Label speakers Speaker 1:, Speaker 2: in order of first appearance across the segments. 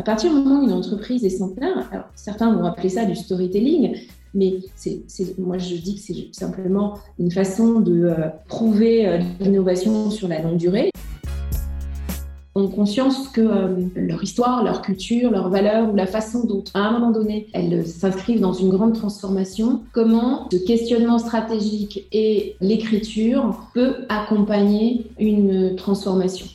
Speaker 1: À partir du moment où une entreprise est centenaire, alors certains vont appeler ça du storytelling, mais moi je dis que c'est simplement une façon de euh, prouver euh, l'innovation sur la longue durée. Ont conscience que euh, leur histoire, leur culture, leurs valeurs ou la façon dont, à un moment donné, elles s'inscrivent dans une grande transformation, comment ce questionnement stratégique et l'écriture peut accompagner une transformation.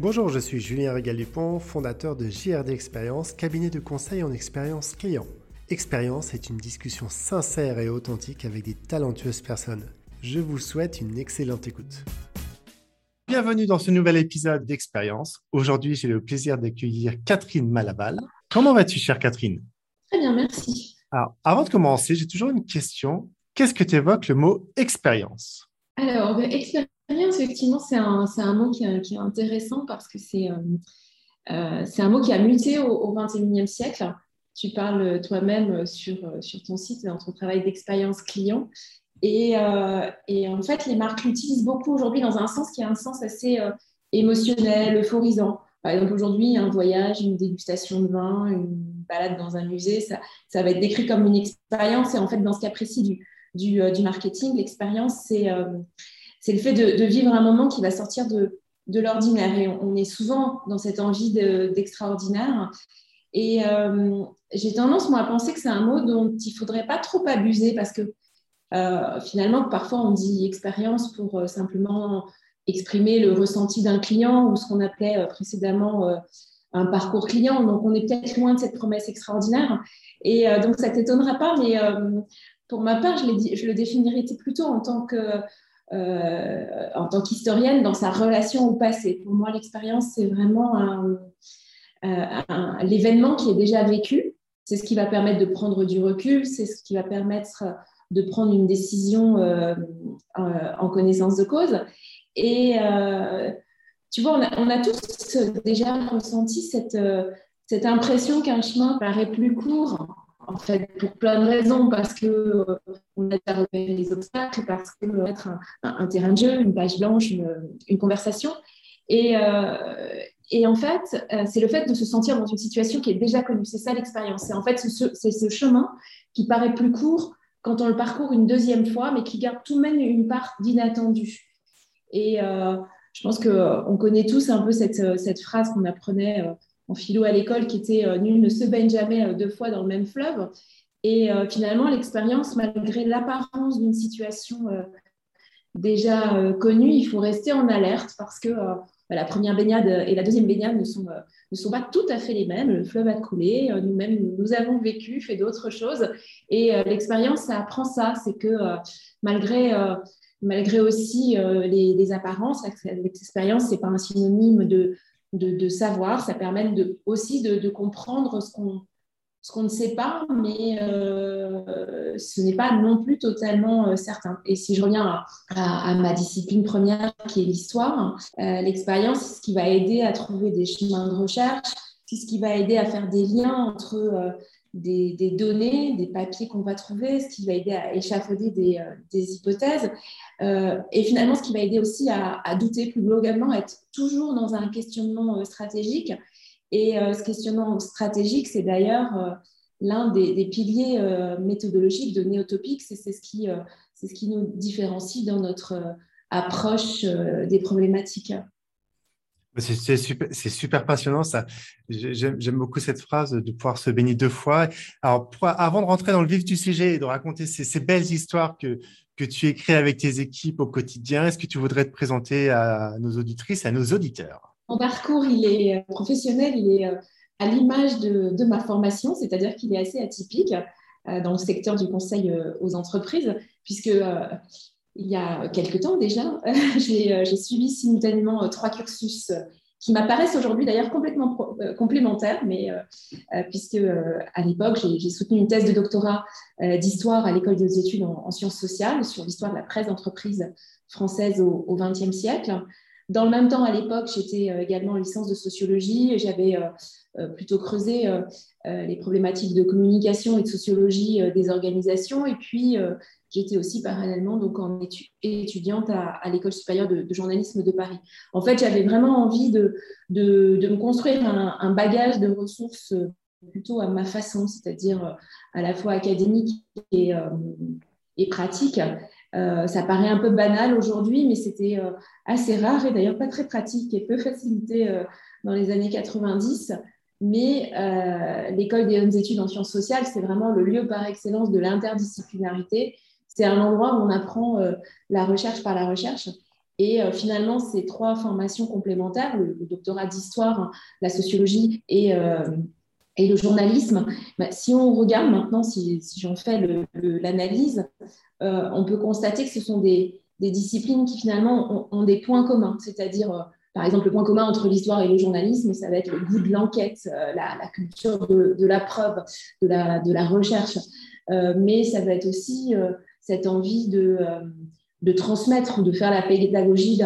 Speaker 2: Bonjour, je suis Julien Régal-Dupont, fondateur de JRD Expérience, cabinet de conseil en expérience client. Expérience est une discussion sincère et authentique avec des talentueuses personnes. Je vous souhaite une excellente écoute. Bienvenue dans ce nouvel épisode d'Expérience. Aujourd'hui, j'ai le plaisir d'accueillir Catherine Malabal. Comment vas-tu, chère Catherine?
Speaker 1: Très bien, merci.
Speaker 2: Alors, avant de commencer, j'ai toujours une question. Qu'est-ce que tu évoques le mot expérience?
Speaker 1: Alors, ben, expérience, effectivement, c'est un, mot qui est, intéressant parce que c'est euh, euh, un mot qui a muté au XXIe siècle. Tu parles toi-même sur, ton site dans ton travail d'expérience client. Et, euh, en fait, les marques l'utilisent beaucoup aujourd'hui dans un sens qui a un sens assez euh, émotionnel, euphorisant. Par exemple, aujourd'hui, un voyage, une dégustation de vin, une balade dans un musée, ça, va être décrit comme une expérience. Et en fait, dans ce cas précis du marketing, l'expérience, c'est c'est le fait de, vivre un moment qui va sortir de, de l'ordinaire. Et on, est souvent dans cette envie d'extraordinaire. et euh, j'ai tendance, moi, à penser que c'est un mot dont il ne faudrait pas trop abuser parce que euh, finalement, parfois, on dit expérience pour euh, simplement exprimer le ressenti d'un client ou ce qu'on appelait précédemment un parcours client. Donc, on est peut-être loin de cette promesse extraordinaire. Et donc, ça ne t'étonnera pas, mais pour ma part, je, le définirais plutôt en tant que en tant qu'historienne dans sa relation au passé. Pour moi, l'expérience, c'est vraiment euh, l'événement qui est déjà vécu. C'est ce qui va permettre de prendre du recul, c'est ce qui va permettre de prendre une décision euh, en connaissance de cause. Et tu vois, on a, tous déjà ressenti cette impression qu'un chemin paraît plus court en fait, pour plein de raisons, parce qu'on euh, a déjà repéré les obstacles, parce que euh, être un, terrain de jeu, une page blanche, une, conversation. Et, euh, et, en fait, c'est le fait de se sentir dans une situation qui est déjà connue. C'est ça l'expérience. C'est en fait c'est ce chemin qui paraît plus court quand on le parcourt une deuxième fois, mais qui garde tout de même une part d'inattendu. Et je pense qu'on connaît tous un peu cette phrase qu'on apprenait en philo à l'école qui était euh, nul ne se baigne jamais euh, deux fois dans le même fleuve. Et euh, finalement, l'expérience, malgré l'apparence d'une situation déjà connue, il faut rester en alerte parce que bah, la première baignade et la deuxième baignade ne sont, ne sont pas tout à fait les mêmes. Le fleuve a coulé, nous-mêmes, nous avons vécu, fait d'autres choses. Et l'expérience, ça apprend ça. C'est que malgré, malgré aussi les, les, apparences, l'expérience, ce n'est pas un synonyme de, de, savoir, ça permet de, aussi de, comprendre ce qu'on ce qu'on ne sait pas, mais euh, ce n'est pas non plus totalement euh, certain. Et si je reviens à, ma discipline première, qui est l'histoire, euh, l'expérience, c'est ce qui va aider à trouver des chemins de recherche, c'est ce qui va aider à faire des liens entre des, données, des papiers qu'on va trouver, ce qui va aider à échafauder des, euh, hypothèses. Euh, et finalement, ce qui va aider aussi à, douter plus globalement, être toujours dans un questionnement euh, stratégique. Et ce questionnement stratégique, c'est d'ailleurs l'un des, piliers méthodologiques de Néotopics, c'est ce, ce qui nous différencie dans notre approche des problématiques.
Speaker 2: C'est super, passionnant ça. J'aime beaucoup cette phrase de pouvoir se baigner deux fois. Alors, avant de rentrer dans le vif du sujet et de raconter ces, belles histoires que, tu écris avec tes équipes au quotidien, est-ce que tu voudrais te présenter à nos auditrices à nos auditeurs?
Speaker 1: Mon parcours, il est euh, professionnel, il est euh, à l'image de, de, ma formation, c'est-à-dire qu'il est assez atypique euh, dans le secteur du conseil aux entreprises, puisque il y a quelques temps déjà, euh, j'ai suivi simultanément euh, trois cursus euh, qui m'apparaissent aujourd'hui d'ailleurs complètement complémentaires, mais puisque à l'époque j'ai soutenu une thèse de doctorat d'histoire à l'école des études en, sciences sociales sur l'histoire de la presse d'entreprise française au XXe siècle. Dans le même temps, à l'époque, j'étais également en licence de sociologie et j'avais plutôt creusé les problématiques de communication et de sociologie des organisations. Et puis, j'étais aussi parallèlement donc en étudiante à, l'école supérieure de, journalisme de Paris. En fait, j'avais vraiment envie de, de, me construire un, bagage de ressources plutôt à ma façon, c'est-à-dire à la fois académique et, et pratique. Euh, ça paraît un peu banal aujourd'hui, mais c'était euh, assez rare et d'ailleurs pas très pratique et peu facilité euh, dans les années 90. Mais l'école des hautes études en sciences sociales, c'est vraiment le lieu par excellence de l'interdisciplinarité. C'est un endroit où on apprend la recherche par la recherche. Et finalement, ces trois formations complémentaires, le, doctorat d'histoire, la sociologie et, et le journalisme, bah, si on regarde maintenant, si, j'en fais l'analyse, euh, on peut constater que ce sont des, disciplines qui finalement ont, des points communs, c'est-à-dire, euh, par exemple, le point commun entre l'histoire et le journalisme, ça va être le goût de l'enquête, euh, la, culture de, la preuve, de la, de la recherche, mais ça va être aussi cette envie de, de transmettre ou de faire la pédagogie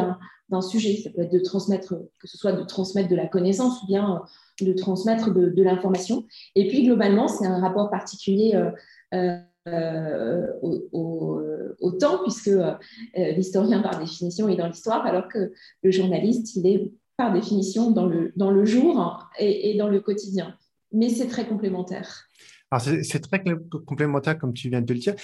Speaker 1: d'un sujet. Ça peut être de transmettre, que ce soit de transmettre de la connaissance ou bien de transmettre de, l'information. Et puis, globalement, c'est un rapport particulier euh, au, temps, puisque euh, l'historien, par définition, est dans l'histoire, alors que le journaliste, il est par définition dans le, dans le jour et, dans le quotidien. Mais c'est très complémentaire.
Speaker 2: C'est très complémentaire, comme tu viens de le dire.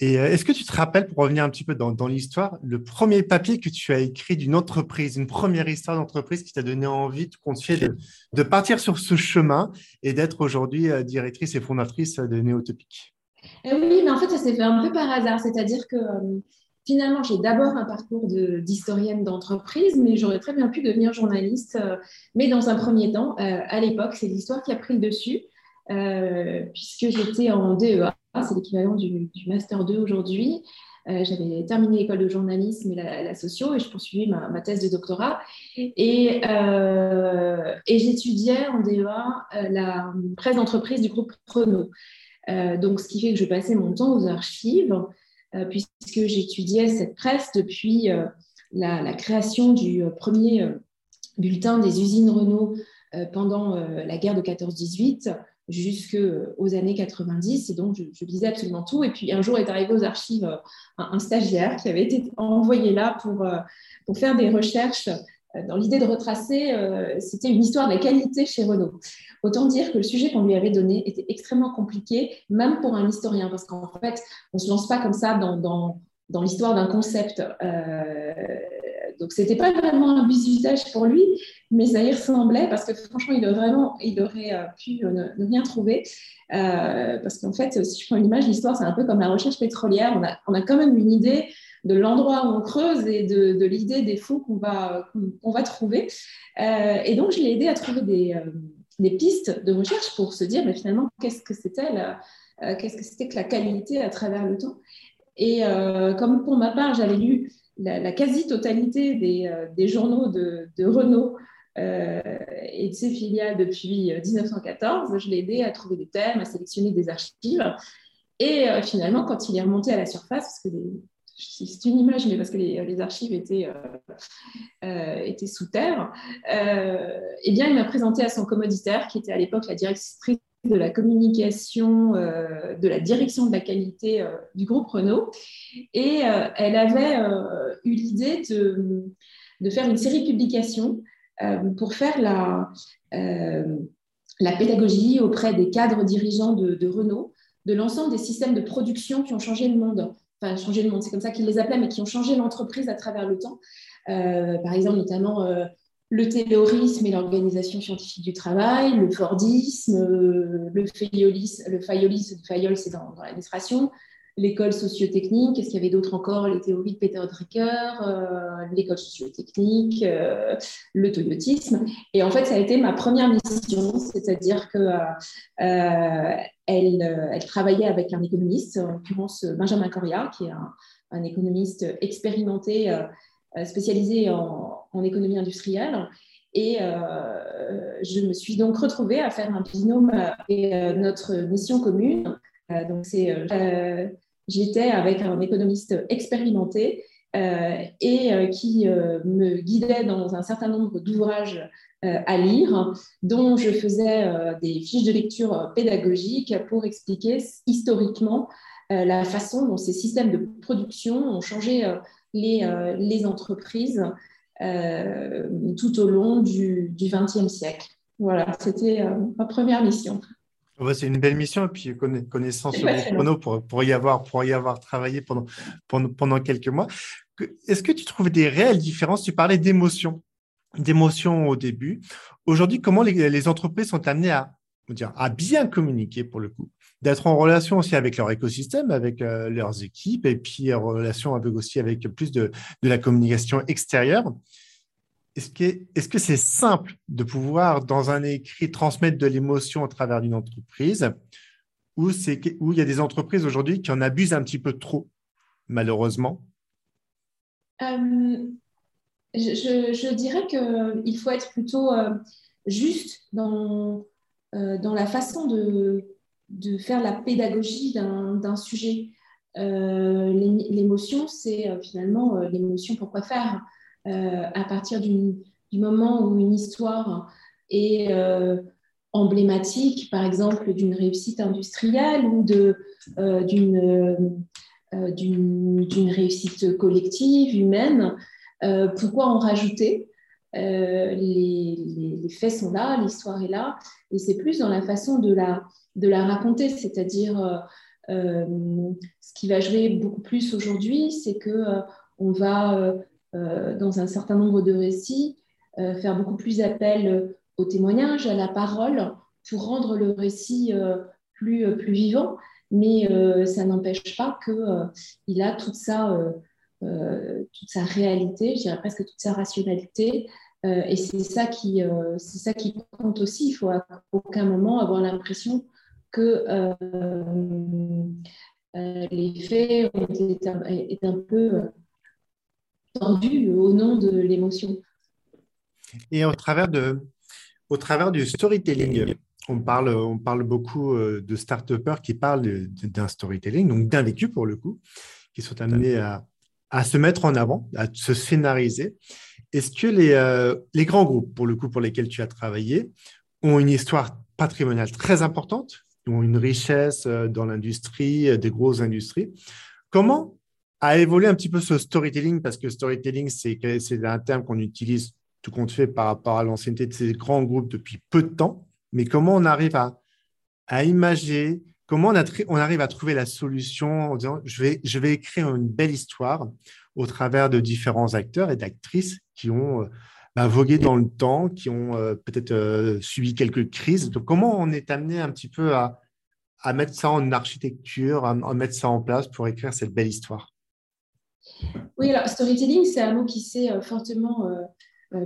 Speaker 2: Et euh, est-ce que tu te rappelles, pour revenir un petit peu dans, dans l'histoire, le premier papier que tu as écrit d'une entreprise, une première histoire d'entreprise qui t'a donné envie, de confier, de, de, partir sur ce chemin et d'être aujourd'hui directrice et fondatrice de Néotopique?
Speaker 1: Eh oui, mais en fait, ça s'est fait un peu par hasard. C'est-à-dire que euh, finalement, j'ai d'abord un parcours d'historienne d'entreprise, mais j'aurais très bien pu devenir journaliste. Euh, mais dans un premier temps, euh, à l'époque, c'est l'histoire qui a pris le dessus, puisque j'étais en DEA, c'est l'équivalent du, Master 2 aujourd'hui. J'avais terminé l'école de journalisme et la, socio et je poursuivais ma, thèse de doctorat. Et, et j'étudiais en DEA la presse d'entreprise du groupe Renault. Euh, donc, ce qui fait que je passais mon temps aux archives, euh, puisque j'étudiais cette presse depuis euh, la, création du premier bulletin des usines Renault pendant la guerre de 14-18 jusqu'aux années 90. Et donc, je, lisais absolument tout. Et puis, un jour est arrivé aux archives un, stagiaire qui avait été envoyé là pour, pour faire des recherches dans l'idée de retracer, c'était une histoire de la qualité chez Renault. Autant dire que le sujet qu'on lui avait donné était extrêmement compliqué, même pour un historien, parce qu'en fait, on ne se lance pas comme ça dans, dans, l'histoire d'un concept. Euh, donc, ce n'était pas vraiment un bisutage pour lui, mais ça y ressemblait, parce que franchement, il aurait, vraiment, il aurait euh, pu ne, rien trouver. Euh, parce qu'en fait, si je prends une image, l'histoire, c'est un peu comme la recherche pétrolière. On a, quand même une idée de l'endroit où on creuse et de, l'idée des fonds qu'on va, trouver. Euh, et donc, je l'ai aidé à trouver des, pistes de recherche pour se dire mais finalement qu'est-ce que c'était qu'est-ce que c'était que la qualité à travers le temps? Et comme pour ma part, j'avais lu la, quasi-totalité des, euh, journaux de, Renault et de ses filiales depuis 1914, je l'ai aidé à trouver des thèmes, à sélectionner des archives. Et finalement, quand il est remonté à la surface, parce que c'est une image, mais parce que les, archives étaient, euh, euh, étaient sous terre, euh, eh bien, il m'a présenté à son commoditaire, qui était à l'époque la directrice de la communication, de la direction de la qualité du groupe Renault. Et elle avait eu l'idée de, faire une série de publications pour faire la, pédagogie auprès des cadres dirigeants de, Renault de l'ensemble des systèmes de production qui ont changé le monde enfin changer le monde, c'est comme ça qu'ils les appelaient, mais qui ont changé l'entreprise à travers le temps. Euh, par exemple, notamment euh, le taylorisme et l'organisation scientifique du travail, le Fordisme, euh, le fayolisme, le fayolisme, le c'est dans, dans l'administration, l'école sociotechnique, qu'est-ce qu'il y avait d'autre encore Les théories de Peter Drucker, euh, l'école sociotechnique, euh, le toyotisme. Et en fait, ça a été ma première mission, c'est-à-dire que euh, elle, travaillait avec un économiste, en l'occurrence Benjamin Coria, qui est un, économiste expérimenté, spécialisé en, en, économie industrielle. Et je me suis donc retrouvée à faire un binôme et notre mission commune. donc, j'étais avec un économiste expérimenté et qui me guidait dans un certain nombre d'ouvrages à lire, dont je faisais des fiches de lecture pédagogiques pour expliquer historiquement la façon dont ces systèmes de production ont changé les entreprises tout au long du XXe siècle. Voilà, c'était ma première mission.
Speaker 2: c'est une belle mission et puis connaissance sur les chronos pour, pour, y avoir, pour y avoir travaillé pendant, pendant, pendant quelques mois. Est-ce que tu trouves des réelles différences? Tu parlais d'émotions, d'émotions au début. Aujourd'hui, comment les, entreprises sont amenées à, à bien communiquer pour le coup D'être en relation aussi avec leur écosystème, avec euh, leurs équipes et puis en relation avec aussi avec plus de, de la communication extérieure. Est-ce que est-ce que c'est simple de pouvoir, dans un écrit, transmettre de l'émotion à travers une entreprise ou c'est où il y a des entreprises aujourd'hui qui en abusent un petit peu trop, malheureusement?
Speaker 1: Euh, je, dirais qu'il faut être plutôt euh, juste dans, dans la façon de, de faire la pédagogie d'un sujet. l'émotion, c'est finalement l'émotion pour quoi faire. à partir du, moment où une histoire est emblématique, par exemple, d'une réussite industrielle ou d'une euh, réussite collective, humaine. Euh, pourquoi en rajouter? Euh, les, faits sont là, l'histoire est là, et c'est plus dans la façon de la, de la raconter, c'est-à-dire ce qui va jouer beaucoup plus aujourd'hui, c'est que on va, dans un certain nombre de récits, faire beaucoup plus appel au témoignage, à la parole, pour rendre le récit plus, plus vivant mais euh, ça n'empêche pas qu'il euh, a toute sa, euh, toute sa réalité, je dirais presque toute sa rationalité. et c'est ça, qui, c'est ça qui compte aussi. Il faut à aucun moment avoir l'impression que les faits ont été un, peu tordus au nom de l'émotion.
Speaker 2: Et au travers, de, au travers du storytelling, on parle, on parle beaucoup euh, de start qui parlent d'un storytelling, donc d'un vécu pour le coup, qui sont amenés à, se mettre en avant, à se scénariser. Est-ce que les, euh, les, grands groupes, pour le coup, pour lesquels tu as travaillé, ont une histoire patrimoniale très importante, ont une richesse euh, dans l'industrie, des grosses industries? Comment a évolué un petit peu ce storytelling? Parce que storytelling, c'est un terme qu'on utilise tout compte fait par rapport à l'ancienneté de ces grands groupes depuis peu de temps. Mais comment on arrive à, à imager, comment on, arrive à trouver la solution en disant je vais, écrire une belle histoire au travers de différents acteurs et d'actrices qui ont euh, bah, vogué dans le temps, qui ont euh, peut-être euh, subi quelques crises. Comment on est amené un petit peu à, mettre ça en architecture, à, mettre ça en place pour écrire cette belle histoire?
Speaker 1: Oui, alors storytelling, c'est un mot qui s'est fortement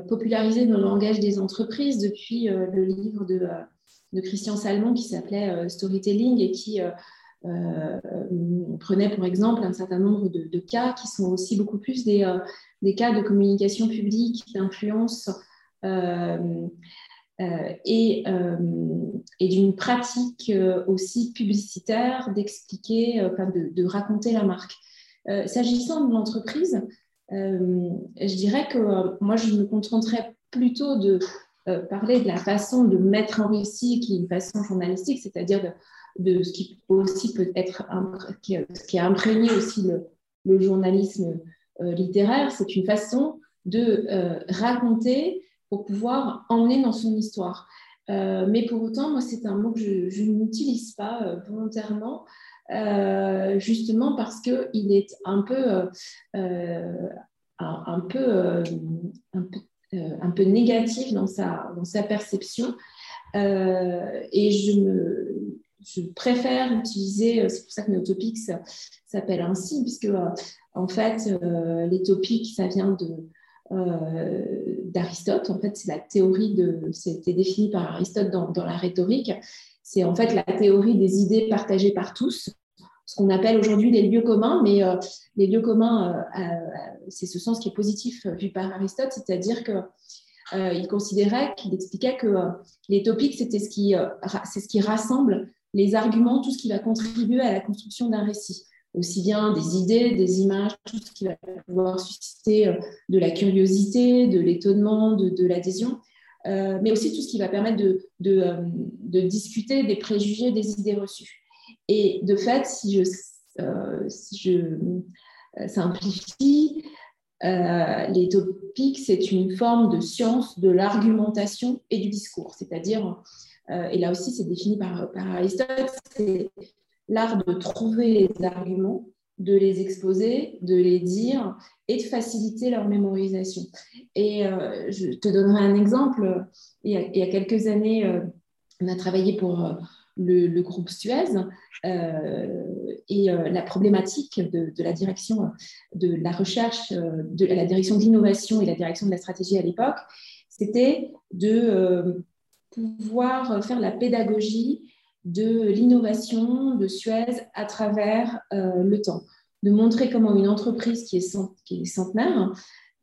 Speaker 1: popularisé dans le langage des entreprises depuis le livre de, de, Christian Salmon qui s'appelait Storytelling et qui prenait pour exemple un certain nombre de, cas qui sont aussi beaucoup plus des, cas de communication publique, d'influence et, d'une pratique aussi publicitaire d'expliquer, de, de, raconter la marque. S'agissant de l'entreprise, euh, je dirais que euh, moi, je me contenterais plutôt de euh, parler de la façon de mettre un récit qui est une façon journalistique, c'est-à-dire de, ce qui aussi peut être qui, qui a imprégné aussi le, journalisme littéraire, c'est une façon de raconter pour pouvoir emmener dans son histoire. mais pour autant, moi, c'est un mot que je, n'utilise pas volontairement euh, justement parce qu'il est euh, euh, un, peu, un, peu, un peu négatif dans sa, dans sa perception. et je, me, je préfère utiliser, c'est pour ça que nos topics s'appellent ainsi, puisque en fait, les topics, ça vient d'Aristote. En fait, c'est la théorie de. C'était défini par Aristote dans, dans la rhétorique. C'est en fait la théorie des idées partagées par tous ce qu'on appelle aujourd'hui les lieux communs, mais euh, les lieux communs, euh, euh, c'est ce sens qui est positif vu par Aristote, c'est-à-dire que il considérait, qu'il expliquait que les topics, c'était ce qui, c'est ce qui rassemble les arguments, tout ce qui va contribuer à la construction d'un récit. aussi bien des idées, des images, tout ce qui va pouvoir susciter de la curiosité, de l'étonnement, de, l'adhésion, mais aussi tout ce qui va permettre de, discuter des préjugés, des idées reçues. Et de fait, si je, si je simplifie, euh, les topics, c'est une forme de science de l'argumentation et du discours. C'est-à-dire, euh, et là aussi c'est défini par, Aristote, c'est l'art de trouver les arguments, de les exposer, de les dire et de faciliter leur mémorisation. Et euh, je te donnerai un exemple. Il y a quelques années, on a travaillé pour le, groupe Suez euh, et euh, la problématique de, la direction de la recherche, euh, de la direction de l'innovation et la direction de la stratégie à l'époque, c'était de pouvoir faire la pédagogie de l'innovation de Suez à travers le temps, de montrer comment une entreprise qui est, qui est centenaire,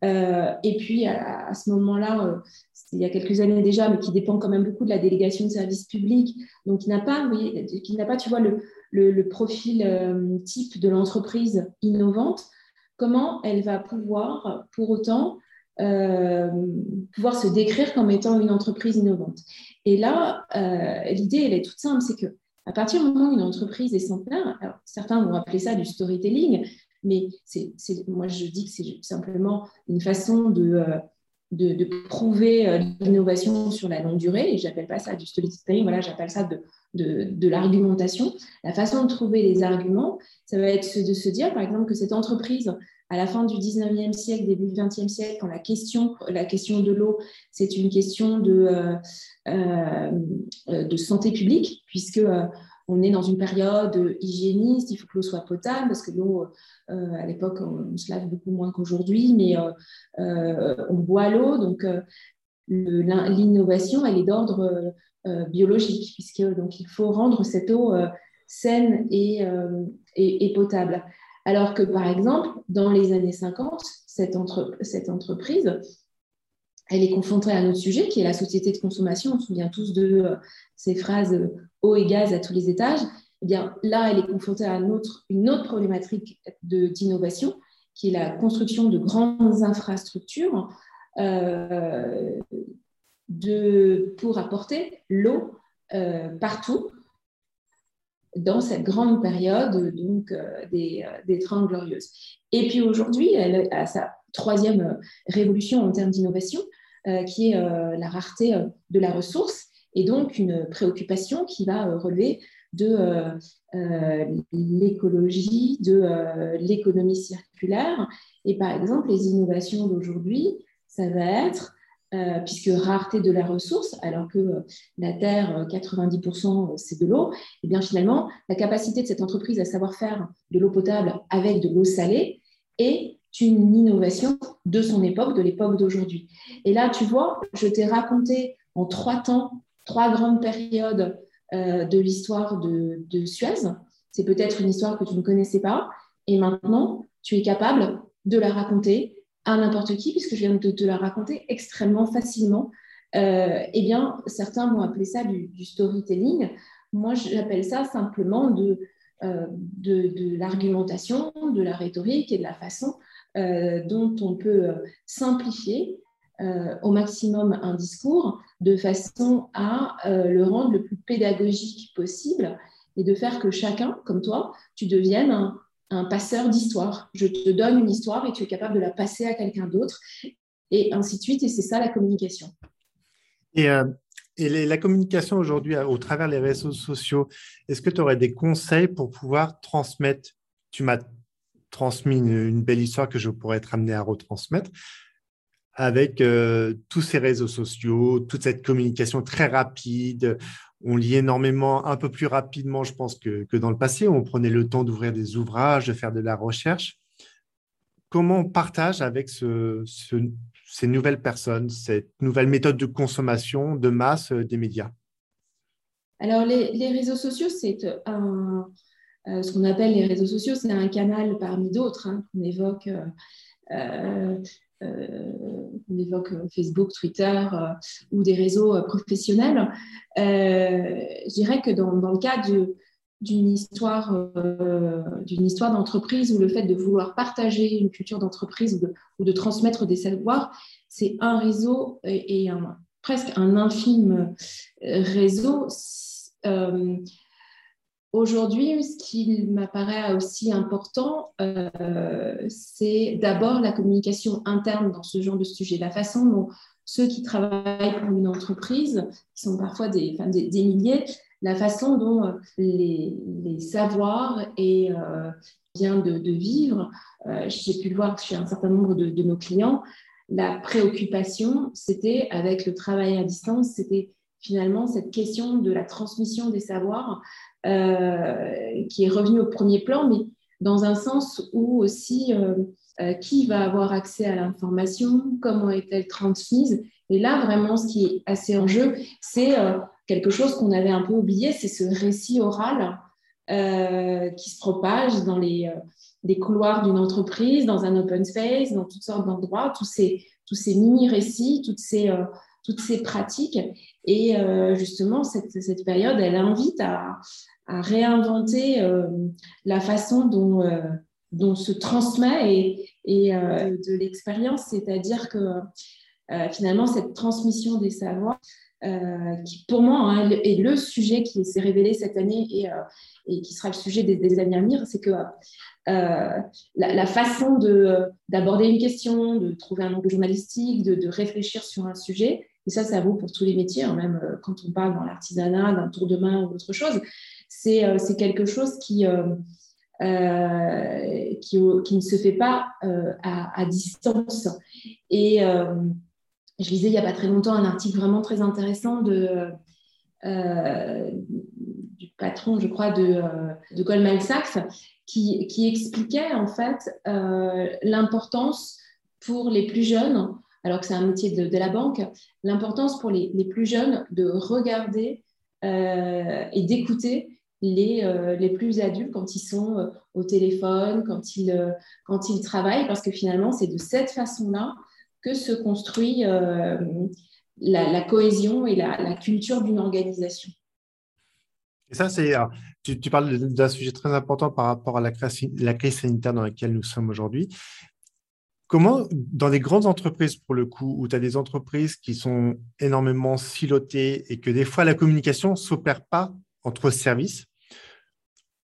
Speaker 1: et puis à, ce moment-là, il y a quelques années déjà, mais qui dépend quand même beaucoup de la délégation de services publics, donc qui n'a pas, qui n'a pas, tu vois, le, profil euh, type de l'entreprise innovante, comment elle va pouvoir, pour autant, euh, pouvoir se décrire comme étant une entreprise innovante? Et là, euh, l'idée, elle est toute simple, c'est que à partir du moment où une entreprise est centenaire, certains vont appeler ça du storytelling, mais c'est, moi je dis que c'est simplement une façon de de, prouver euh, l'innovation sur la longue durée, et j'appelle pas ça du storytelling, voilà, j'appelle ça de, l'argumentation. La façon de trouver les arguments, ça va être de se dire, par exemple, que cette entreprise, à la fin du 19e siècle, début du 20e siècle, quand la question, de l'eau, c'est une question de, euh, euh, de santé publique, puisque on est dans une période hygiéniste, il faut que l'eau soit potable, parce que l'eau, euh, à l'époque, on, se lave beaucoup moins qu'aujourd'hui, mais euh, euh, on boit l'eau, donc l'innovation, elle est d'ordre biologique, puisque il faut rendre cette eau saine et, et, potable. Alors que, par exemple, dans les années 50, cette, cette entreprise, elle est confrontée à un autre sujet qui est la société de consommation. On se souvient tous de ces phrases eau et gaz à tous les étages. Eh bien, là, elle est confrontée à une autre, problématique d'innovation, qui est la construction de grandes infrastructures euh, pour apporter l'eau euh, partout dans cette grande période donc, euh, des, des Trente Glorieuses. Et puis aujourd'hui, elle a sa troisième révolution en termes d'innovation, qui est la rareté de la ressource et donc une préoccupation qui va euh, relever de euh, euh, l'écologie, de l'économie circulaire. Et par exemple, les innovations d'aujourd'hui, ça va être, puisque rareté de la ressource, alors que la Terre, 90% c'est de l'eau, et eh bien finalement, la capacité de cette entreprise à savoir faire de l'eau potable avec de l'eau salée est une innovation de son époque, de l'époque d'aujourd'hui. Et là, tu vois, je t'ai raconté en trois temps trois grandes périodes euh, de l'histoire de, Suez. C'est peut-être une histoire que tu ne connaissais pas. Et maintenant, tu es capable de la raconter à n'importe qui, puisque je viens de te la raconter extrêmement facilement. Euh, eh bien, certains vont appeler ça du, storytelling. Moi, j'appelle ça simplement de, euh, de, l'argumentation, de la rhétorique et de la façon dont on peut simplifier euh, au maximum un discours de façon à euh, le rendre le plus pédagogique possible et de faire que chacun, comme toi, tu deviennes un, passeur d'histoire. Je te donne une histoire et tu es capable de la passer à quelqu'un d'autre et ainsi de suite. Et c'est ça la communication.
Speaker 2: Et, euh, la communication aujourd'hui au travers des réseaux sociaux, est-ce que tu aurais des conseils pour pouvoir transmettre? Tu m'as transmis une, belle histoire que je pourrais être amené à retransmettre avec euh, tous ces réseaux sociaux, toute cette communication très rapide. On lit énormément, un peu plus rapidement, je pense, que, dans le passé. On prenait le temps d'ouvrir des ouvrages, de faire de la recherche. Comment on partage avec ces nouvelles personnes, cette nouvelle méthode de consommation de masse euh, des médias?
Speaker 1: Alors, les, réseaux sociaux, c'est un, ce qu'on appelle les réseaux sociaux, c'est un canal parmi d'autres hein, évoque. Euh, on évoque euh, Facebook, Twitter euh, ou des réseaux professionnels. je dirais que dans, le cas de, d'une histoire d'une histoire d'entreprise ou le fait de vouloir partager une culture d'entreprise ou de, transmettre des savoirs, c'est un réseau et, presque un infime réseau. Aujourd'hui, ce qui m'apparaît aussi important, euh, c'est d'abord la communication interne dans ce genre de sujet, la façon dont ceux qui travaillent pour une entreprise, qui sont parfois des, des, milliers, la façon dont euh, les, savoirs et euh, bien de, vivre, euh, j'ai pu le voir chez un certain nombre de, de nos clients, la préoccupation, c'était avec le travail à distance, c'était finalement cette question de la transmission des savoirs euh, qui est revenu au premier plan, mais dans un sens où aussi euh, euh, qui va avoir accès à l'information, comment est-elle transmise. Et là, vraiment, ce qui est assez en jeu, c'est quelque chose qu'on avait un peu oublié, c'est ce récit oral qui se propage dans les, couloirs d'une entreprise, dans un open space, dans toutes sortes d'endroits, tous ces mini-récits, toutes ces, toutes ces pratiques. Et euh, justement, cette, cette, période, elle invite à, réinventer euh, la façon dont, euh, dont se transmet et, de l'expérience, c'est-à-dire que finalement, cette transmission des savoirs, qui pour moi hein, est le sujet qui s'est révélé cette année et, qui sera le sujet des, années à venir, c'est que la, la, façon d'aborder une question, de trouver un angle journalistique, de, réfléchir sur un sujet, et ça, ça vaut pour tous les métiers, hein, même euh, quand on parle dans l'artisanat, d'un tour de main ou autre chose. C'est euh, quelque chose qui, euh, qui, ne se fait pas à, distance. Et je lisais il n'y a pas très longtemps un article vraiment très intéressant du patron, je crois, de, de Goldman Sachs, qui, expliquait en fait l'importance pour les plus jeunes alors que c'est un métier de, la banque, l'importance pour les, plus jeunes de regarder euh, et d'écouter les, euh, les, plus adultes quand ils sont euh, au téléphone, quand ils, quand ils travaillent, parce que finalement, c'est de cette façon-là que se construit la, cohésion et la, culture d'une organisation.
Speaker 2: Ça, c'est, tu, tu, parles d'un sujet très important par rapport à la la crise sanitaire dans laquelle nous sommes aujourd'hui. Comment, dans les grandes entreprises, pour le coup, où tu as des entreprises qui sont énormément silotées et que des fois la communication ne s'opère pas entre services,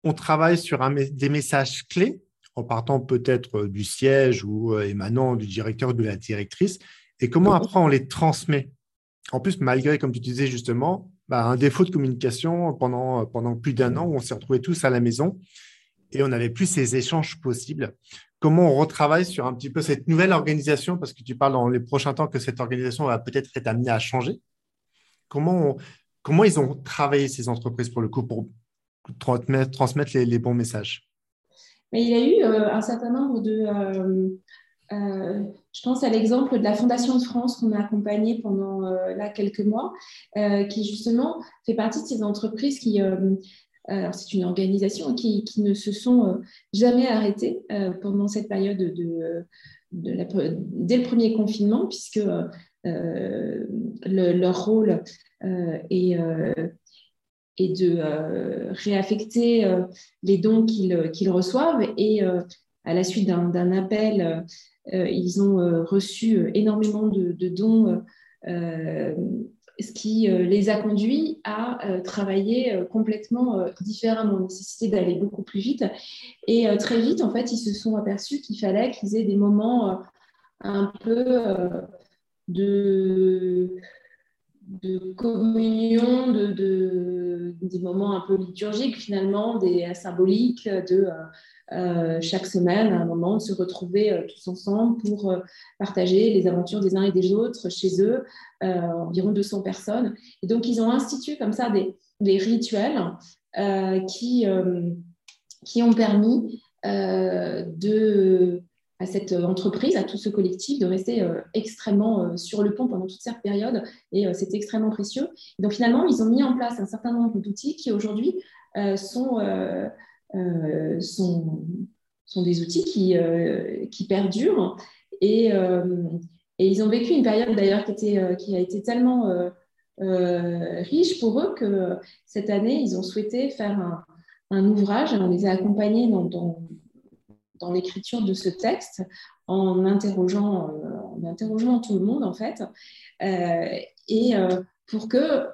Speaker 2: on travaille sur des messages clés en partant peut-être du siège ou euh, émanant du directeur ou de la directrice, et comment après on les transmet? En plus, malgré, comme tu disais justement, bah, un défaut de communication pendant, pendant plus d'un an où on s'est retrouvés tous à la maison et on n'avait plus ces échanges possibles comment on retravaille sur un petit peu cette nouvelle organisation, parce que tu parles dans les prochains temps que cette organisation va peut-être être amenée à changer. Comment, ils ont travaillé ces entreprises pour le coup pour transmettre, les, bons messages?
Speaker 1: Il y a eu euh, un certain nombre de... Euh, euh, je pense à l'exemple de la Fondation de France qu'on a accompagnée pendant là, quelques mois, qui justement fait partie de ces entreprises qui c'est une organisation qui, ne se sont euh, jamais arrêtées euh, pendant cette période de, dès le premier confinement, puisque euh, leur rôle est, de réaffecter les dons qu'ils reçoivent. Et à la suite d'un appel, ils ont reçu énormément de dons ce qui euh, les a conduits à euh, travailler euh, complètement différemment, nécessité d'aller beaucoup plus vite. Et très vite, en fait, ils se sont aperçus qu'il fallait qu'ils aient des moments un peu de, de communion, de, des moments un peu liturgiques finalement, des symboliques de euh, chaque semaine, à un moment, de se retrouver euh, tous ensemble pour euh, partager les aventures des uns et des autres chez eux, environ 200 personnes. Et donc, ils ont institué comme ça des, des rituels qui, qui ont permis de, à cette entreprise, à tout ce collectif, de rester extrêmement sur le pont pendant toute cette période. Et c'était extrêmement précieux. donc, finalement, ils ont mis en place un certain nombre d'outils qui, aujourd'hui, sont euh, sont, sont, des outils qui, euh, qui perdurent. Et, euh, et, ils ont vécu une période d'ailleurs qui, qui a été tellement riche pour eux que cette année, ils ont souhaité faire un, un ouvrage, on les a accompagnés dans, l'écriture de ce texte en interrogeant, interrogeant tout le monde en fait, et pour que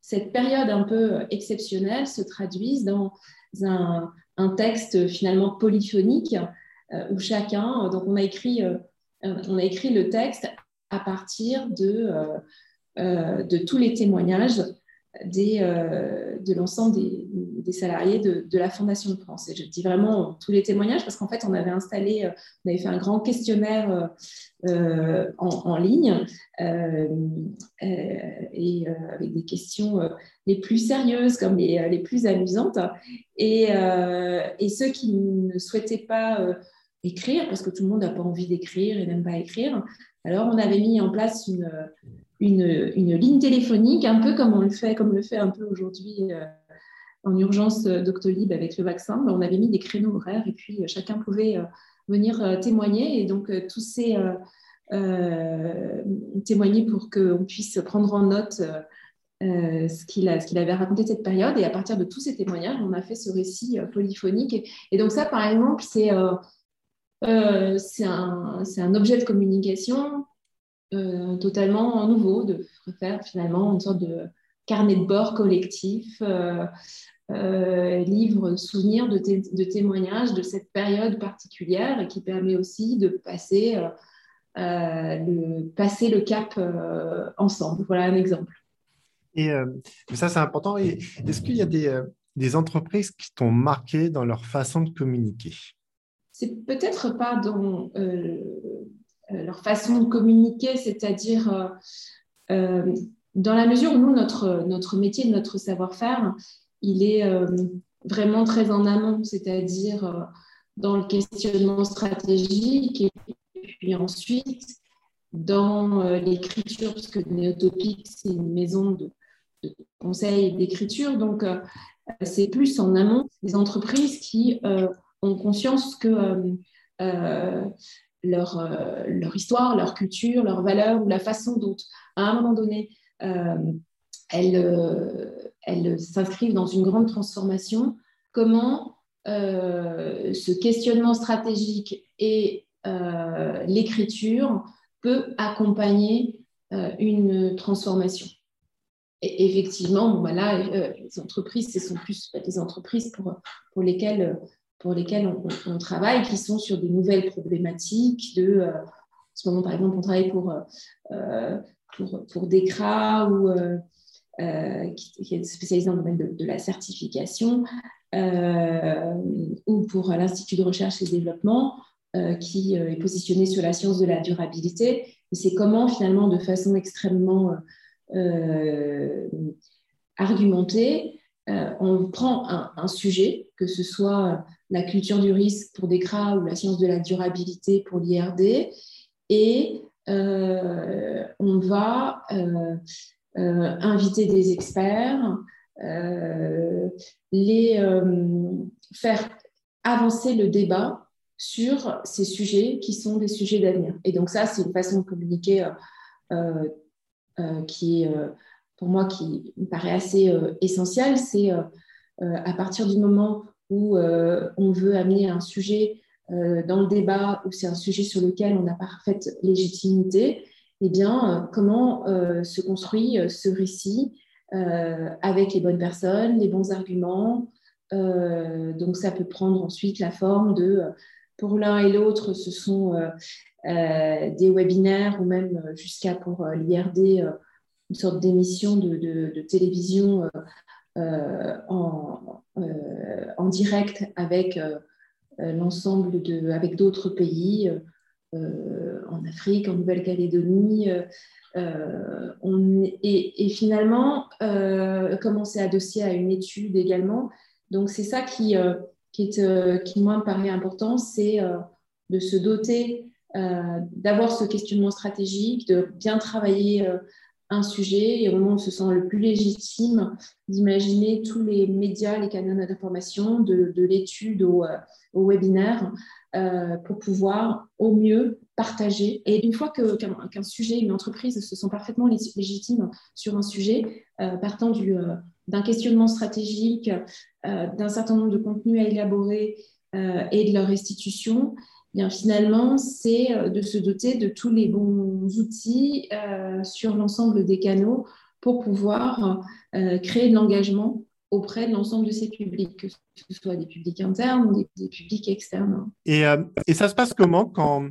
Speaker 1: cette période un peu exceptionnelle se traduise dans un, texte finalement polyphonique où chacun, donc on a écrit, on a écrit le texte à partir de tous les témoignages euh, de l'ensemble des, salariés de, la Fondation de France. Et je dis vraiment tous les témoignages parce qu'en fait, on avait installé, euh, on avait fait un grand questionnaire euh, en, ligne et avec des questions les plus sérieuses comme les, les plus amusantes. Et, et, ceux qui ne souhaitaient pas écrire, parce que tout le monde n'a pas envie d'écrire et n'aime pas écrire, alors on avait mis en place une une, ligne téléphonique, un peu comme on le fait, comme le fait un peu aujourd'hui euh, en urgence euh, Doctolib avec le vaccin. on avait mis des créneaux horaires et puis euh, chacun pouvait venir témoigner. Et donc, tous ces témoigner pour qu'on puisse prendre en note ce qu'il avait raconté cette période. Et à partir de tous ces témoignages, on a fait ce récit polyphonique. Et, donc ça, par exemple, c'est c'est un, un, objet de communication euh, totalement nouveau, de faire finalement une sorte de carnet de bord collectif, euh, euh, livre souvenir de, de, témoignages de cette période particulière et qui permet aussi de passer, le, passer le cap ensemble. Voilà un exemple.
Speaker 2: Et ça, c'est important. Est-ce qu'il y a des, des entreprises qui t'ont marqué dans leur façon de communiquer?
Speaker 1: C'est peut-être pas dans leur façon de communiquer, c'est-à-dire euh, euh, dans la mesure où nous, notre, notre métier, notre savoir-faire, il est vraiment très en amont, c'est-à-dire dans le questionnement stratégique et puis ensuite dans l'écriture, parce que Néotopic, c'est une maison de, conseil et d'écriture, donc c'est plus en amont des entreprises qui ont conscience que leur, euh, leur, histoire, leur culture, leurs valeurs ou la façon dont, à un moment donné, euh, elles, euh, elles s'inscrivent dans une grande transformation, comment ce questionnement stratégique et l'écriture peut accompagner une transformation. Et effectivement, bon, bah là, les entreprises, ce sont plus des entreprises pour, pour lesquelles pour lesquels on, travaille, qui sont sur des nouvelles problématiques. De, euh, en ce moment, par exemple, on travaille pour, euh, euh, pour, pour DECRA ou, qui, est spécialisé dans le domaine de, la certification, ou pour l'Institut de recherche et développement, qui est positionné sur la science de la durabilité. c'est comment, finalement, de façon extrêmement argumentée, on prend un, sujet, que ce soit la culture du risque pour DECRA ou la science de la durabilité pour l'IRD. Et euh, on va euh, euh, inviter des experts, les faire avancer le débat sur ces sujets qui sont des sujets d'avenir. Et donc ça, c'est une façon de communiquer qui pour moi, qui me paraît assez essentielle. C'est à partir du moment où euh, on veut amener un sujet euh, dans le débat, où c'est un sujet sur lequel on a parfaite légitimité, eh bien, euh, comment se construit ce récit avec les bonnes personnes, les bons arguments. donc, ça peut prendre ensuite la forme de, pour l'un et l'autre, ce sont des webinaires ou même jusqu'à pour l'IRD, une sorte d'émission de, télévision en, euh, en, direct avec euh, l'ensemble de, avec d'autres pays, en Afrique, en Nouvelle-Calédonie. on, et, finalement, comme on s'est adossé à une étude également, donc c'est ça qui, qui, est, qui, moi, me paraît important, c'est de se doter, d'avoir ce questionnement stratégique, de bien travailler un sujet et au moment où on se sent le plus légitime d'imaginer tous les médias, les canaux d'information, de, de l'étude au, euh, webinaire, euh, pour pouvoir au mieux partager. Et une fois qu'un sujet, une entreprise se sent parfaitement légitime sur un sujet, euh, partant du, d'un questionnement stratégique, d'un certain nombre de contenus à élaborer et de leur restitution, bien finalement, c'est de se doter de tous les bons outils sur l'ensemble des canaux pour pouvoir créer de l'engagement auprès de l'ensemble de ces publics, que ce soit des publics internes ou des, publics externes.
Speaker 2: Et, et, ça se passe comment quand,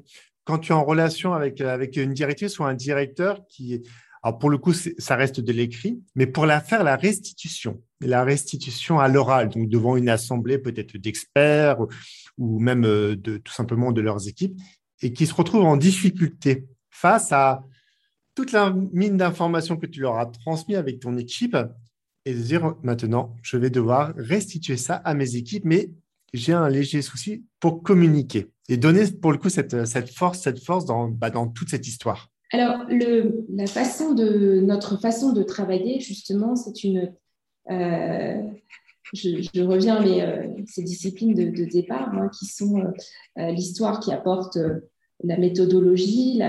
Speaker 2: quand tu es en relation avec, avec une directrice ou un directeur qui, alors pour le coup, ça reste de l'écrit, mais pour la faire la restitution, la restitution à l'oral, donc devant une assemblée peut-être d'experts ou même euh, de, tout simplement de leurs équipes, et qui se retrouvent en difficulté face à toute la mine d'informations que tu leur as transmis avec ton équipe. Et de dire maintenant, je vais devoir restituer ça à mes équipes, mais j'ai un léger souci pour communiquer et donner pour le coup cette, force, cette force dans, bah, dans toute cette histoire
Speaker 1: Alors, la façon de, notre façon de travailler, justement, c'est une. Euh, je, reviens, mais euh, ces disciplines de, départ hein, qui sont euh, l'histoire qui apporte la méthodologie,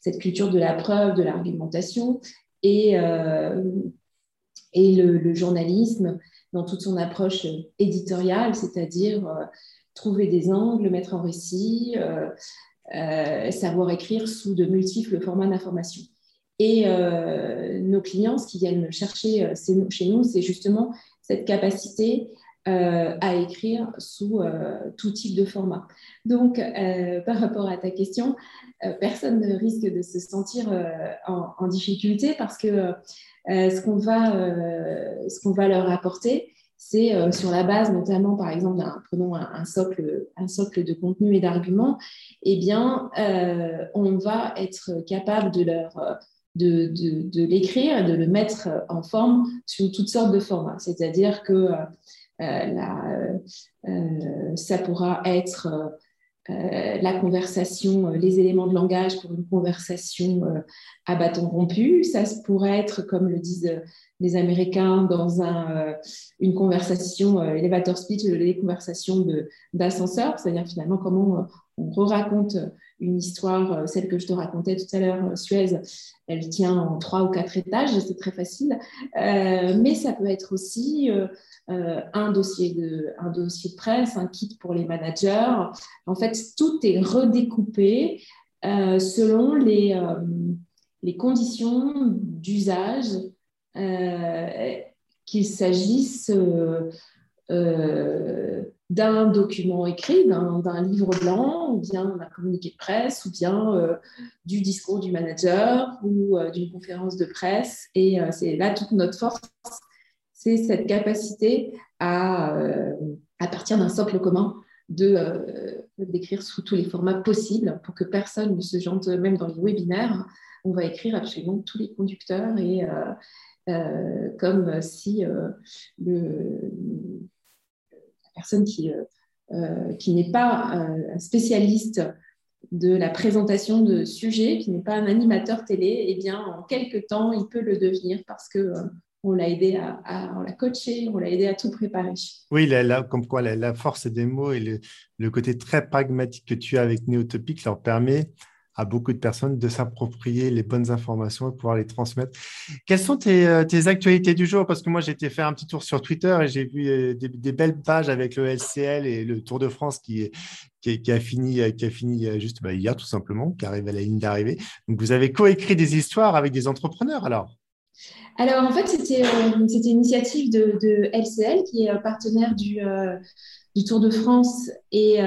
Speaker 1: cette culture de la preuve, de l'argumentation et, et le, journalisme dans toute son approche éditoriale, c'est-à-dire trouver des angles, mettre en récit, euh, savoir écrire sous de multiples formats d'information. Et euh, nos clients, ce qu'ils viennent chercher chez nous, c'est justement cette capacité à écrire sous tout type de format. Donc, par rapport à ta question, personne ne risque de se sentir en, difficulté parce que ce qu'on va, qu'on va leur apporter, c'est euh, sur la base notamment, par exemple, d'un, prenons un, socle, un socle de contenu et d'arguments, eh bien, euh, on va être capable de leur euh, de, de, l'écrire de le mettre en forme sous toutes sortes de formats. C'est-à-dire que ça pourra être la conversation, les éléments de langage pour une conversation à bâton rompu. Ça pourrait être, comme le disent les Américains dans un, euh, une conversation, euh, elevator speech, les conversations d'ascenseur, c'est-à-dire finalement comment euh, on re-raconte une histoire, celle que je te racontais tout à l'heure, Suez, elle tient en trois ou quatre étages, c'est très facile, mais ça peut être aussi un, dossier de, un dossier presse, un kit pour les managers. En fait, tout est redécoupé selon les, les conditions d'usage euh, qu'il s'agisse euh, euh, d'un document écrit, d'un livre blanc, ou bien d'un communiqué de presse, ou bien du discours du manager, ou d'une conférence de presse. Et c'est là toute notre force, c'est cette capacité à, partir d'un socle commun, de d'écrire sous tous les formats possibles pour que personne ne se jante, même dans les webinaires, on va écrire absolument tous les conducteurs et, euh, comme si euh, le, personne qui, euh, qui n'est pas spécialiste de la présentation de sujets, qui n'est pas un animateur télé, eh bien, en quelques temps, il peut le devenir parce que on l'a aidé à, on l'a coaché, on l'a aidé à tout préparer.
Speaker 2: Oui, comme quoi la, force des mots et le, le, côté très pragmatique que tu as avec Néotopic leur permet à beaucoup de personnes de s'approprier les bonnes informations et pouvoir les transmettre. Quelles sont tes, euh, actualités du jour? Parce que moi, j'ai été faire un petit tour sur Twitter et j'ai vu euh, des, belles pages avec le LCL et le Tour de France qui, qui, a, fini, qui a fini euh, juste bah, hier, tout simplement, qui arrive à la ligne d'arrivée. Donc, vous avez coécrit des histoires avec des entrepreneurs alors?
Speaker 1: Alors, en fait, c'était une initiative de, LCL, qui est partenaire du, du Tour de France et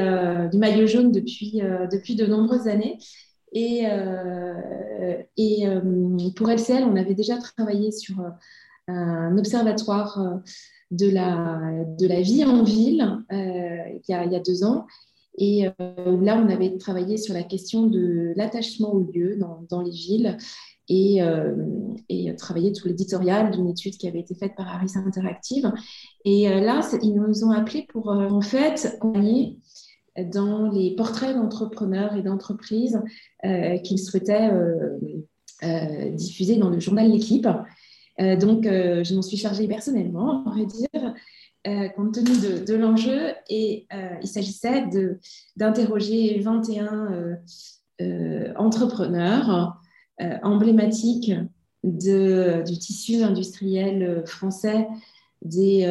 Speaker 1: du maillot jaune depuis, depuis de nombreuses années. Et, euh, euh, pour LCL, on avait déjà travaillé sur euh, un observatoire de la, vie en ville il y, a, deux ans. Et là, on avait travaillé sur la question de l'attachement au lieu dans, les villes et, travaillé tout l'éditorial d'une étude qui avait été faite par Harris Interactive. Et là, ils nous ont appelés pour en fait dans les portraits d'entrepreneurs et d'entreprises euh, qu'ils souhaitaient euh, euh, diffuser dans le journal L'équipe. donc, je m'en suis chargée personnellement, on va dire, compte tenu de, l'enjeu. Et il s'agissait d'interroger 21 entrepreneurs emblématiques du tissu industriel français des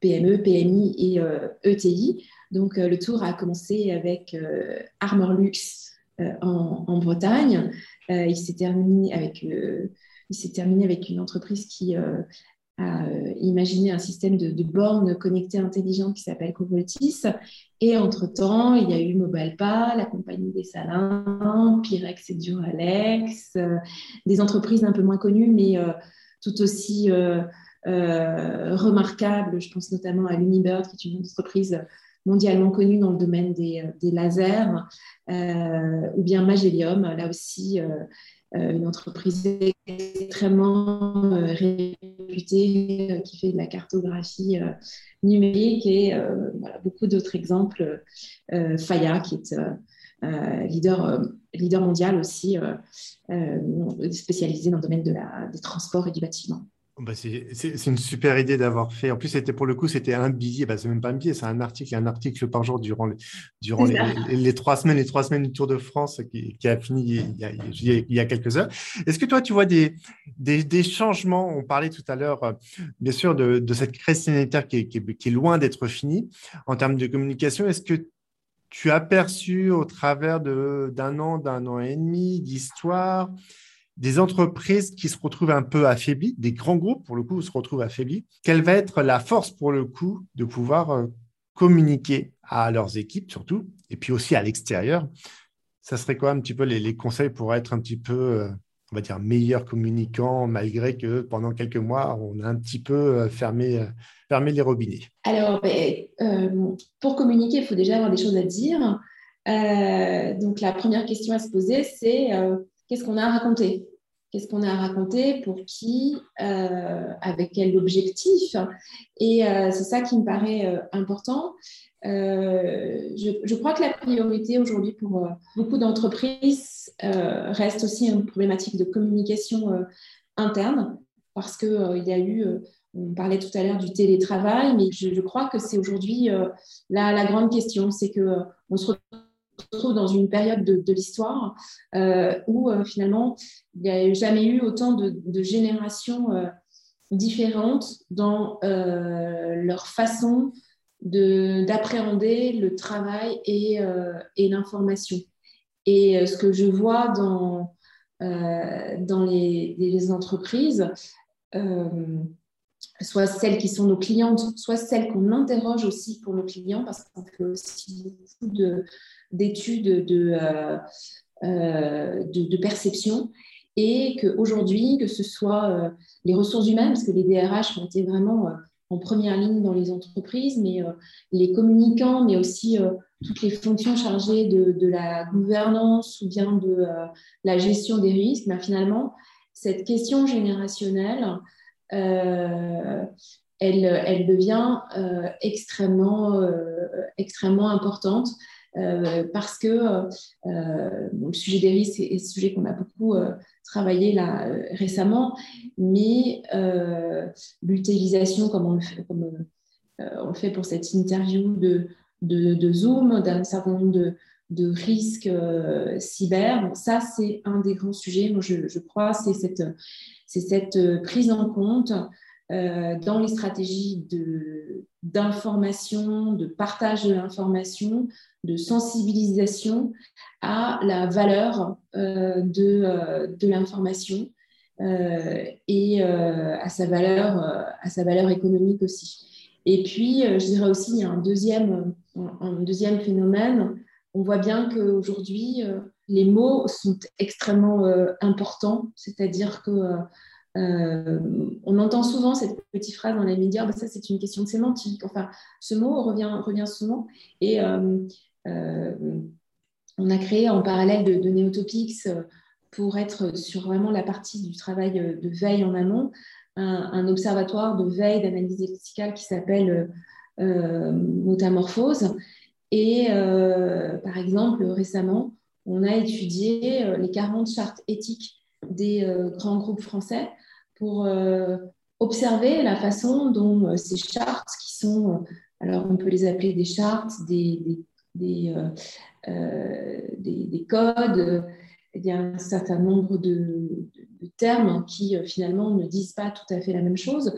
Speaker 1: PME, PMI et ETI. Donc, le tour a commencé avec Armor Luxe en, Bretagne. il s'est terminé avec il s'est terminé avec une entreprise qui a euh, imaginé un système de, bornes connectées intelligentes qui s'appelle Covoltis. Et entre-temps, il y a eu Mobilepa, la compagnie des Salins, Pyrex et Duralex, euh, des entreprises un peu moins connues, mais euh, tout aussi remarquables. Je pense notamment à Unibird, qui est une entreprise mondialement connue dans le domaine des, des lasers, ou bien Magellium, là aussi euh, une entreprise extrêmement euh, réputée euh, qui fait de la cartographie numérique et beaucoup d'autres exemples. Faya, qui est leader, leader mondial aussi, spécialisé dans le domaine de la, des transports et du bâtiment.
Speaker 2: Bah, c'est une super idée d'avoir fait. En plus, c'était pour le coup, c'était un billet. Bah, c'est même pas un billet, c'est un article, un article par jour durant, les, durant les, trois semaines, les trois semaines du Tour de France qui, a fini il y a, il y a quelques heures. Est-ce que toi, tu vois des, des, changements? On parlait tout à l'heure, euh, bien sûr, de, de cette crise sanitaire qui est, qui est loin d'être finie en termes de communication. Est-ce que tu as perçu au travers d'un an, d'un an et demi d'histoire des entreprises qui se retrouvent un peu affaiblies, des grands groupes pour le coup se retrouvent affaiblis, quelle va être la force pour le coup de pouvoir euh, communiquer à leurs équipes surtout, et puis aussi à l'extérieur? Ça serait quoi un petit peu les, conseils pour être un petit peu, euh, on va dire, meilleur communicant, malgré que pendant quelques mois, on a un petit peu euh, fermé, fermé les robinets
Speaker 1: Alors, ben, pour communiquer, il faut déjà avoir des choses à dire. donc, la première question à se poser, c'est qu'est-ce qu'on a à raconter? Qu'est-ce qu'on a à raconter Pour qui euh, Avec quel objectif? Et euh, c'est ça qui me paraît euh, important. Je, crois que la priorité aujourd'hui pour beaucoup d'entreprises reste aussi une problématique de communication interne parce qu'il y a eu on parlait tout à l'heure du télétravail, mais je, crois que c'est aujourd'hui la, la, grande question, c'est que on se retrouve dans une période de, l'histoire euh, où euh, finalement il n'y a jamais eu autant de, générations euh, différentes dans leur façon d'appréhender le travail et, l'information. Et ce que je vois dans, dans les entreprises, soit celles qui sont nos clientes, soit celles qu'on interroge aussi pour nos clients, parce qu'on fait aussi beaucoup de, d'études de, euh, euh, de, perception. Et qu'aujourd'hui, que ce soit euh, les ressources humaines, parce que les DRH ont été vraiment en première ligne dans les entreprises, mais les communicants, mais aussi toutes les fonctions chargées de, de, la gouvernance ou bien de la gestion des risques, mais finalement, cette question générationnelle, elle, elle, devient extrêmement, extrêmement importante euh, parce que euh, euh, le sujet des risques est, un sujet qu'on a beaucoup travaillé là récemment, mais l'utilisation, comme on le fait, pour cette interview de, Zoom, d'un certain nombre de, de risques cyber. ça, c'est un des grands sujets, moi, je, je crois, c'est cette, cette prise en compte dans les stratégies d'information, de, partage de l'information, de sensibilisation à la valeur euh, de, euh, de l'information euh, et à, sa valeur, à sa valeur économique aussi. Et puis, je dirais aussi, il y a un deuxième, un deuxième phénomène. On voit bien qu'aujourd'hui, les mots sont extrêmement importants, c'est-à-dire que on entend souvent cette petite phrase dans les médias, bah, ça c'est une question de sémantique. Enfin, ce mot revient, souvent. Et euh, on a créé en parallèle de, de euh, pour être sur vraiment la partie du travail euh, de veille en amont, un, observatoire de veille d'analyse lexicale qui s'appelle Motamorphose. Et par exemple, récemment, on a étudié les 40 chartes éthiques des grands groupes français pour observer la façon dont ces chartes, qui sont, alors on peut les appeler des chartes, des, des, euh, euh, des, codes, il y a un certain nombre de, termes qui finalement ne disent pas tout à fait la même chose,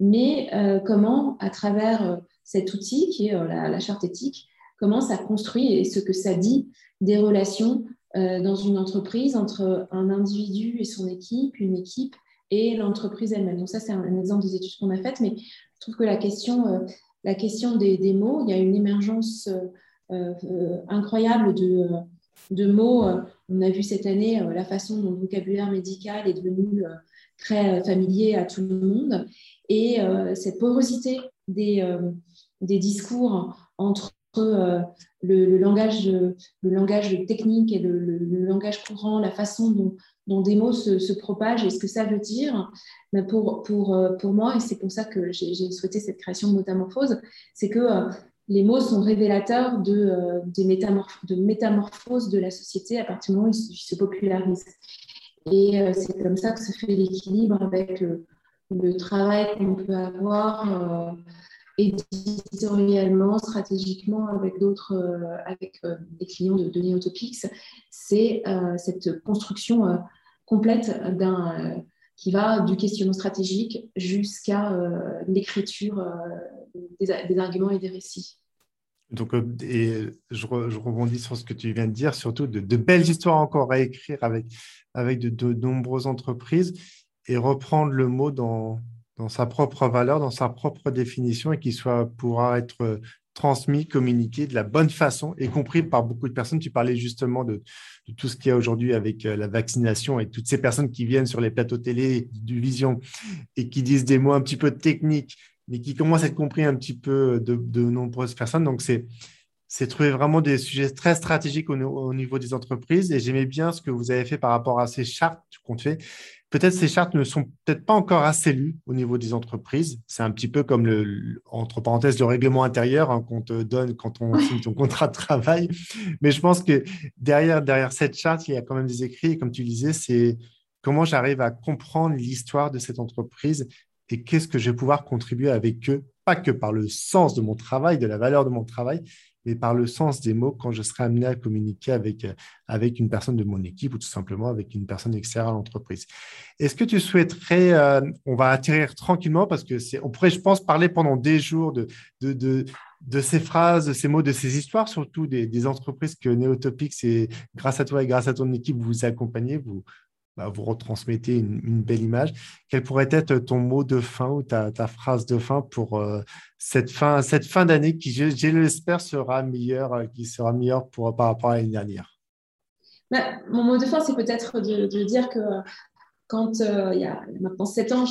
Speaker 1: mais comment, à travers cet outil qui est la, charte éthique, comment ça construit et ce que ça dit des relations dans une entreprise entre un individu et son équipe, une équipe et l'entreprise elle-même. Donc ça, c'est un, exemple des études qu'on a faites, mais je trouve que la question, la question des, mots, il y a une émergence incroyable de de mots. Euh, on a vu cette année euh, la façon dont le vocabulaire médical est devenu euh, très familier à tout le monde. Et cette porosité des, des discours entre le, langage, le langage technique et le, langage courant, la façon dont, des mots se, propagent et ce que ça veut dire, ben pour, pour, pour moi, et c'est pour ça que j'ai souhaité cette création de métamorphose, c'est que les mots sont révélateurs de, euh, des de métamorphoses de la société à partir du moment où ils, se popularisent. Et euh, c'est comme ça que se fait l'équilibre avec le, travail qu'on peut avoir euh, éditorialement, stratégiquement avec d'autres, avec des clients de, de Neotopics. C'est cette construction complète qui va du questionnement stratégique jusqu'à l'écriture des, arguments et des récits.
Speaker 2: Donc, euh, et je, rebondis sur ce que tu viens de dire, surtout de, belles histoires encore à écrire avec de, nombreuses entreprises et reprendre le mot dans, dans sa propre valeur, dans sa propre définition et qui soit pourra être transmis, communiqué de la bonne façon et compris par beaucoup de personnes. Tu parlais justement de, tout ce qu'il y a aujourd'hui avec euh, la vaccination et toutes ces personnes qui viennent sur les plateaux télé du Vision et qui disent des mots un petit peu techniques mais qui commence à être compris un petit peu de, nombreuses personnes. Donc, c'est c'est trouver vraiment des sujets très stratégiques au, niveau des entreprises. Et j'aimais bien ce que vous avez fait par rapport à ces chartes qu'on fait. Peut-être ces chartes ne sont peut-être pas encore assez lues au niveau des entreprises. C'est un petit peu comme le, entre parenthèses, le règlement intérieur hein, qu'on te donne quand on signe ton contrat de travail. Mais je pense que derrière, derrière cette charte, il y a quand même des écrits. Et comme tu disais, c'est comment j'arrive à comprendre l'histoire de cette entreprise et qu'est-ce que je vais pouvoir contribuer avec eux, pas que par le sens de mon travail, de la valeur de mon travail, mais par le sens des mots quand je serai amené à communiquer avec, euh, avec une personne de mon équipe ou tout simplement avec une personne extérieure à l'entreprise. Est-ce que tu souhaiterais, euh, on va atterrir tranquillement parce que c'est, on pourrait, je pense, parler pendant des jours de, de, de, de ces phrases, de ces mots, de ces histoires, surtout des, entreprises que Neotopics et grâce à toi et grâce à ton équipe, vous accompagnez, vous, bah, vous retransmettez une, belle image. Quel pourrait être ton mot de fin ou ta, phrase de fin pour euh, cette fin, cette fin d'année qui, je, l'espère, sera meilleure, euh, qui sera meilleure par rapport à l'année dernière?
Speaker 1: Bah, Mon mot de fin, c'est peut-être de, dire que quand euh, il y a maintenant sept ans,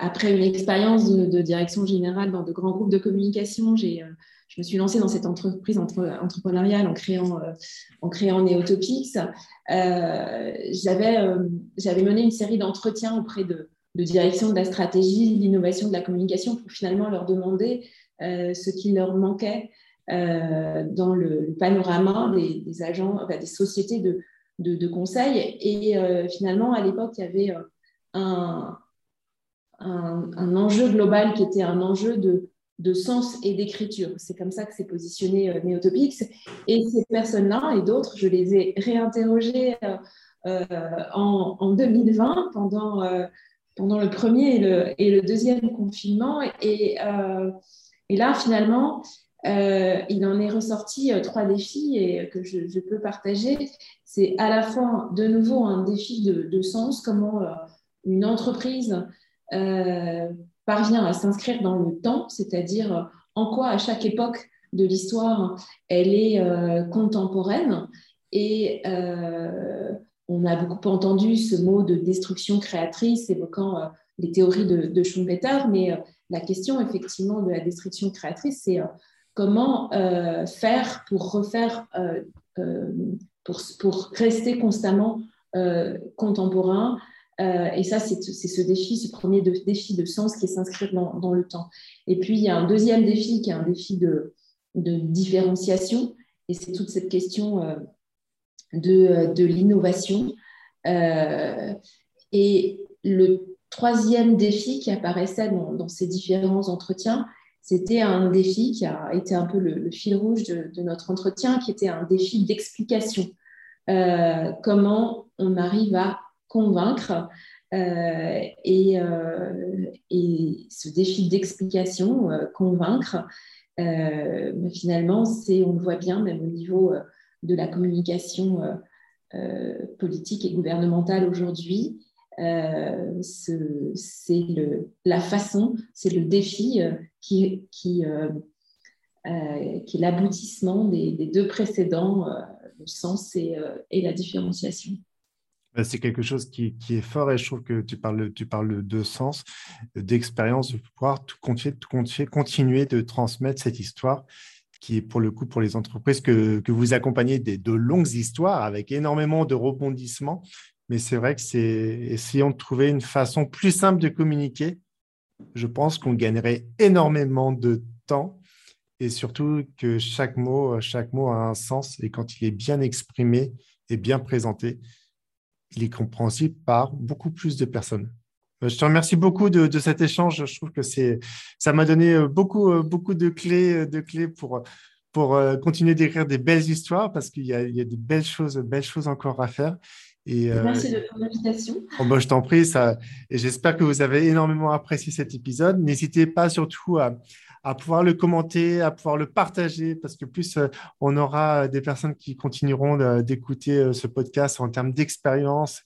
Speaker 1: après une expérience de, de, direction générale dans de grands groupes de communication, j'ai je me suis lancée dans cette entreprise entrepreneuriale en créant, euh, en créant Neotopics. Euh, j'avais, euh, j'avais mené une série d'entretiens auprès de, de direction de la stratégie, de l'innovation, de la communication pour finalement leur demander ce qui leur manquait dans le, panorama des, agents, des sociétés de, de, conseil. Et finalement, à l'époque, il y avait un, un, un, enjeu global qui était un enjeu de de sens et d'écriture. C'est comme ça que s'est positionné euh, Neotopics. Et ces personnes-là et d'autres, je les ai réinterrogées euh, euh, en, 2020 pendant, pendant le premier et le, deuxième confinement. Et, là, finalement, il en est ressorti trois défis et que je, peux partager. C'est à la fois de nouveau un défi de sens, comment une entreprise parvient à s'inscrire dans le temps, c'est-à-dire euh, en quoi à chaque époque de l'histoire elle est euh, contemporaine. Et euh, on a beaucoup entendu ce mot de destruction créatrice évoquant les théories de, Schumpeter, mais la question effectivement de la destruction créatrice, c'est comment faire pour rester constamment contemporain, euh, et ça, c'est ce défi, ce premier défi de sens qui est s'inscrire dans, le temps. Et puis, il y a un deuxième défi qui est un défi de, différenciation. Et c'est toute cette question euh, de, l'innovation. Euh, et le troisième défi qui apparaissait dans, ces différents entretiens, c'était un défi qui a été un peu le, fil rouge de, notre entretien, qui était un défi d'explication. Comment on arrive à convaincre euh, et, et, ce défi d'explication, convaincre, finalement, c'est, on le voit bien, même au niveau de la communication politique et gouvernementale aujourd'hui, euh, c'est la façon, c'est le défi euh, qui, euh, est l'aboutissement des, deux précédents, le sens et la différenciation.
Speaker 2: Ben, c'est quelque chose qui, qui, est fort et je trouve que tu parles, tu parles de sens, d'expérience, de pouvoir continuer, continuer de transmettre cette histoire qui est pour le coup pour les entreprises que, que vous accompagnez de longues histoires avec énormément de rebondissements mais c'est vrai que c'est essayons de trouver une façon plus simple de communiquer. Je pense qu'on gagnerait énormément de temps et surtout que chaque mot, chaque mot a un sens et quand il est bien exprimé et bien présenté, il est compréhensible par beaucoup plus de personnes. Je te remercie beaucoup de, de cet échange. Je trouve que c'est, ça m'a donné beaucoup, beaucoup de clés, de clés pour, pour continuer d'écrire des belles histoires parce qu'il y a, il y a des belles choses, belles choses encore à faire.
Speaker 1: Euh, Merci de ton invitation.
Speaker 2: Bon, je t'en prie, ça, et j'espère que vous avez énormément apprécié cet épisode. N'hésitez pas surtout à, à, pouvoir le commenter, à pouvoir le partager, parce que plus euh, on aura des personnes qui continueront d'écouter euh, ce podcast en termes d'expérience,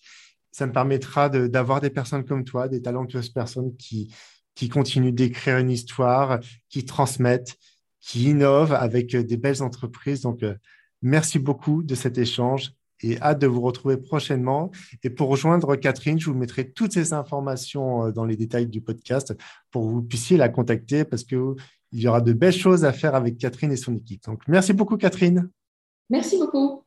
Speaker 2: ça me permettra d'avoir des personnes comme toi, des talentueuses personnes qui, qui continuent d'écrire une histoire, qui transmettent, qui innovent avec des belles entreprises. Donc, merci beaucoup de cet échange et hâte de vous retrouver prochainement. Et pour rejoindre Catherine, je vous mettrai toutes ces informations euh, dans les détails du podcast pour que vous puissiez la contacter parce qu'il y aura de belles choses à faire avec Catherine et son équipe. Donc, merci beaucoup, Catherine.
Speaker 1: Merci beaucoup.